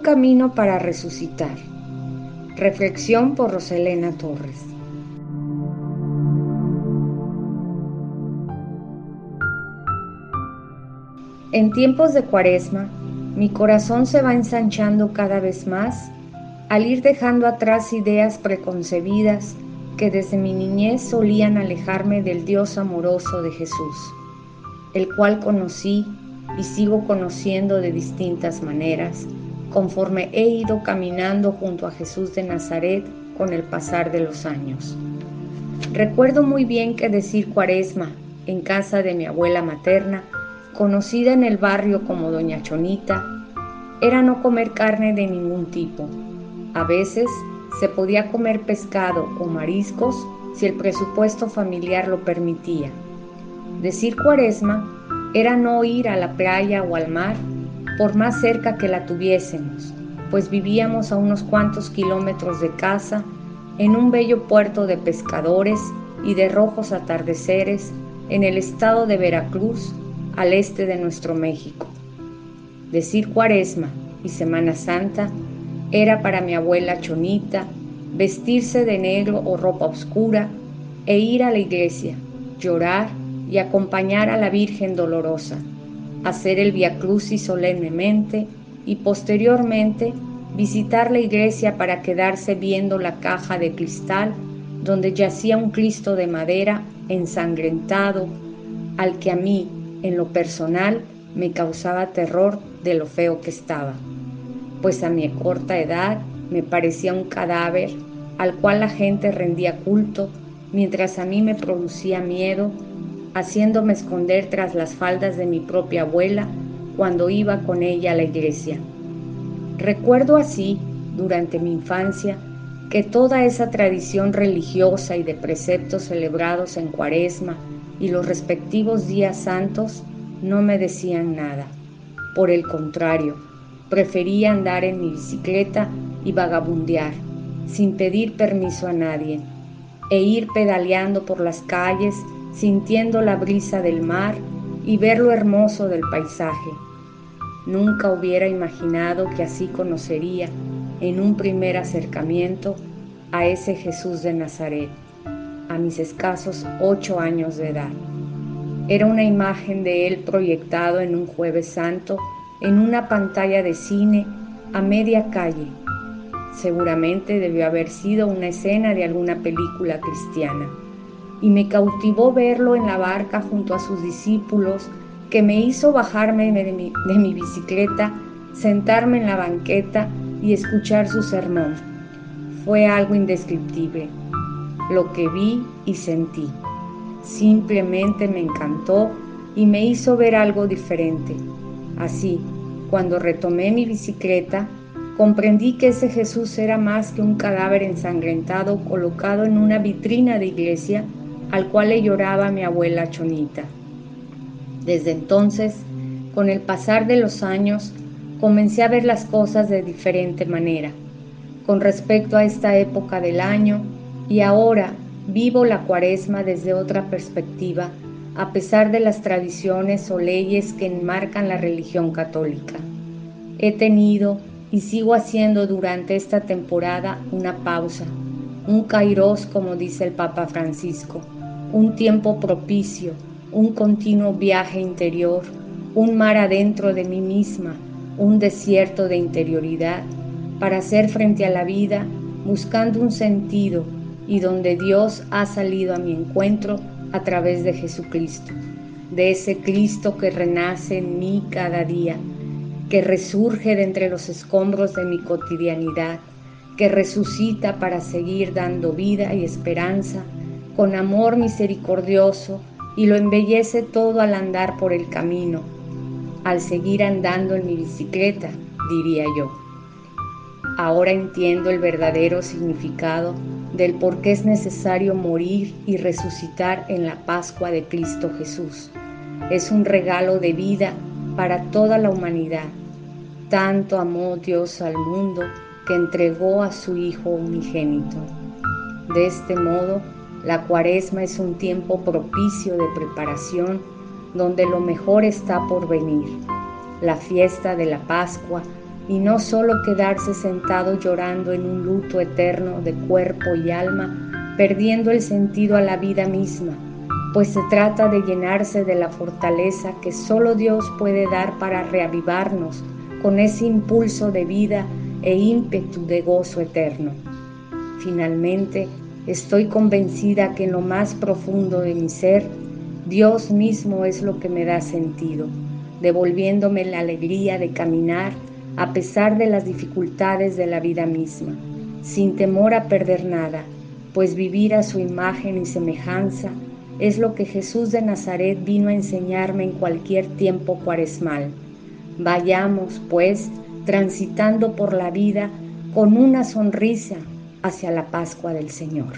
camino para resucitar. Reflexión por Roselena Torres. En tiempos de cuaresma, mi corazón se va ensanchando cada vez más al ir dejando atrás ideas preconcebidas que desde mi niñez solían alejarme del Dios amoroso de Jesús, el cual conocí y sigo conociendo de distintas maneras conforme he ido caminando junto a Jesús de Nazaret con el pasar de los años. Recuerdo muy bien que decir cuaresma en casa de mi abuela materna, conocida en el barrio como Doña Chonita, era no comer carne de ningún tipo. A veces se podía comer pescado o mariscos si el presupuesto familiar lo permitía. Decir cuaresma era no ir a la playa o al mar por más cerca que la tuviésemos, pues vivíamos a unos cuantos kilómetros de casa, en un bello puerto de pescadores y de rojos atardeceres en el estado de Veracruz, al este de nuestro México. Decir cuaresma y Semana Santa era para mi abuela Chonita vestirse de negro o ropa oscura e ir a la iglesia, llorar y acompañar a la Virgen Dolorosa hacer el Via Crucis solemnemente y posteriormente visitar la iglesia para quedarse viendo la caja de cristal donde yacía un Cristo de madera ensangrentado al que a mí, en lo personal, me causaba terror de lo feo que estaba, pues a mi corta edad me parecía un cadáver al cual la gente rendía culto, mientras a mí me producía miedo haciéndome esconder tras las faldas de mi propia abuela cuando iba con ella a la iglesia. Recuerdo así, durante mi infancia, que toda esa tradición religiosa y de preceptos celebrados en cuaresma y los respectivos días santos no me decían nada. Por el contrario, prefería andar en mi bicicleta y vagabundear, sin pedir permiso a nadie, e ir pedaleando por las calles sintiendo la brisa del mar y ver lo hermoso del paisaje. Nunca hubiera imaginado que así conocería en un primer acercamiento a ese Jesús de Nazaret, a mis escasos ocho años de edad. Era una imagen de él proyectado en un jueves santo en una pantalla de cine a media calle. Seguramente debió haber sido una escena de alguna película cristiana y me cautivó verlo en la barca junto a sus discípulos, que me hizo bajarme de mi, de mi bicicleta, sentarme en la banqueta y escuchar su sermón. Fue algo indescriptible, lo que vi y sentí. Simplemente me encantó y me hizo ver algo diferente. Así, cuando retomé mi bicicleta, comprendí que ese Jesús era más que un cadáver ensangrentado colocado en una vitrina de iglesia al cual le lloraba mi abuela Chonita. Desde entonces, con el pasar de los años, comencé a ver las cosas de diferente manera, con respecto a esta época del año, y ahora vivo la cuaresma desde otra perspectiva, a pesar de las tradiciones o leyes que enmarcan la religión católica. He tenido y sigo haciendo durante esta temporada una pausa, un kairos como dice el Papa Francisco, un tiempo propicio, un continuo viaje interior, un mar adentro de mí misma, un desierto de interioridad, para hacer frente a la vida buscando un sentido y donde Dios ha salido a mi encuentro a través de Jesucristo, de ese Cristo que renace en mí cada día, que resurge de entre los escombros de mi cotidianidad, que resucita para seguir dando vida y esperanza con amor misericordioso y lo embellece todo al andar por el camino, al seguir andando en mi bicicleta, diría yo. Ahora entiendo el verdadero significado del por qué es necesario morir y resucitar en la Pascua de Cristo Jesús. Es un regalo de vida para toda la humanidad. Tanto amó Dios al mundo que entregó a su Hijo unigénito. De este modo, la cuaresma es un tiempo propicio de preparación donde lo mejor está por venir. La fiesta de la Pascua y no solo quedarse sentado llorando en un luto eterno de cuerpo y alma, perdiendo el sentido a la vida misma, pues se trata de llenarse de la fortaleza que solo Dios puede dar para reavivarnos con ese impulso de vida e ímpetu de gozo eterno. Finalmente, estoy convencida que en lo más profundo de mi ser, Dios mismo es lo que me da sentido, devolviéndome la alegría de caminar a pesar de las dificultades de la vida misma, sin temor a perder nada, pues vivir a su imagen y semejanza es lo que Jesús de Nazaret vino a enseñarme en cualquier tiempo cuaresmal. Vayamos, pues, transitando por la vida con una sonrisa hacia la Pascua del Señor.